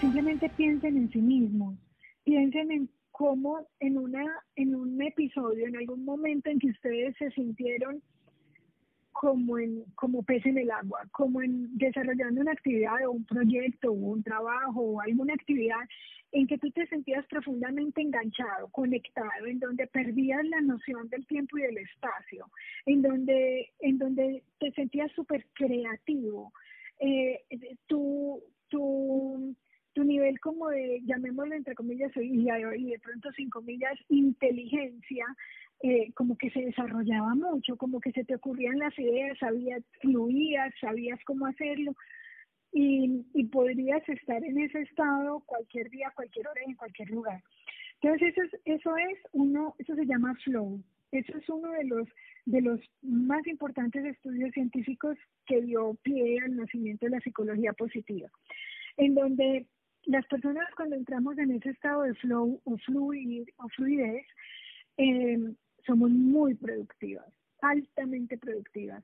simplemente piensen en sí mismos, piensen en cómo en una en un episodio, en algún momento en que ustedes se sintieron como en como pez en el agua, como en desarrollando una actividad o un proyecto o un trabajo o alguna actividad en que tú te sentías profundamente enganchado, conectado, en donde perdías la noción del tiempo y del espacio, en donde en donde te sentías súper creativo, eh, nivel como de, llamémoslo entre comillas, y de pronto sin comillas, inteligencia, eh, como que se desarrollaba mucho, como que se te ocurrían las ideas, sabías, fluías, sabías cómo hacerlo y, y podrías estar en ese estado cualquier día, cualquier hora, en cualquier lugar. Entonces eso es, eso es uno, eso se llama flow. Eso es uno de los de los más importantes estudios científicos que dio pie al nacimiento de la psicología positiva, en donde las personas cuando entramos en ese estado de flow o, fluir, o fluidez, eh, somos muy productivas, altamente productivas.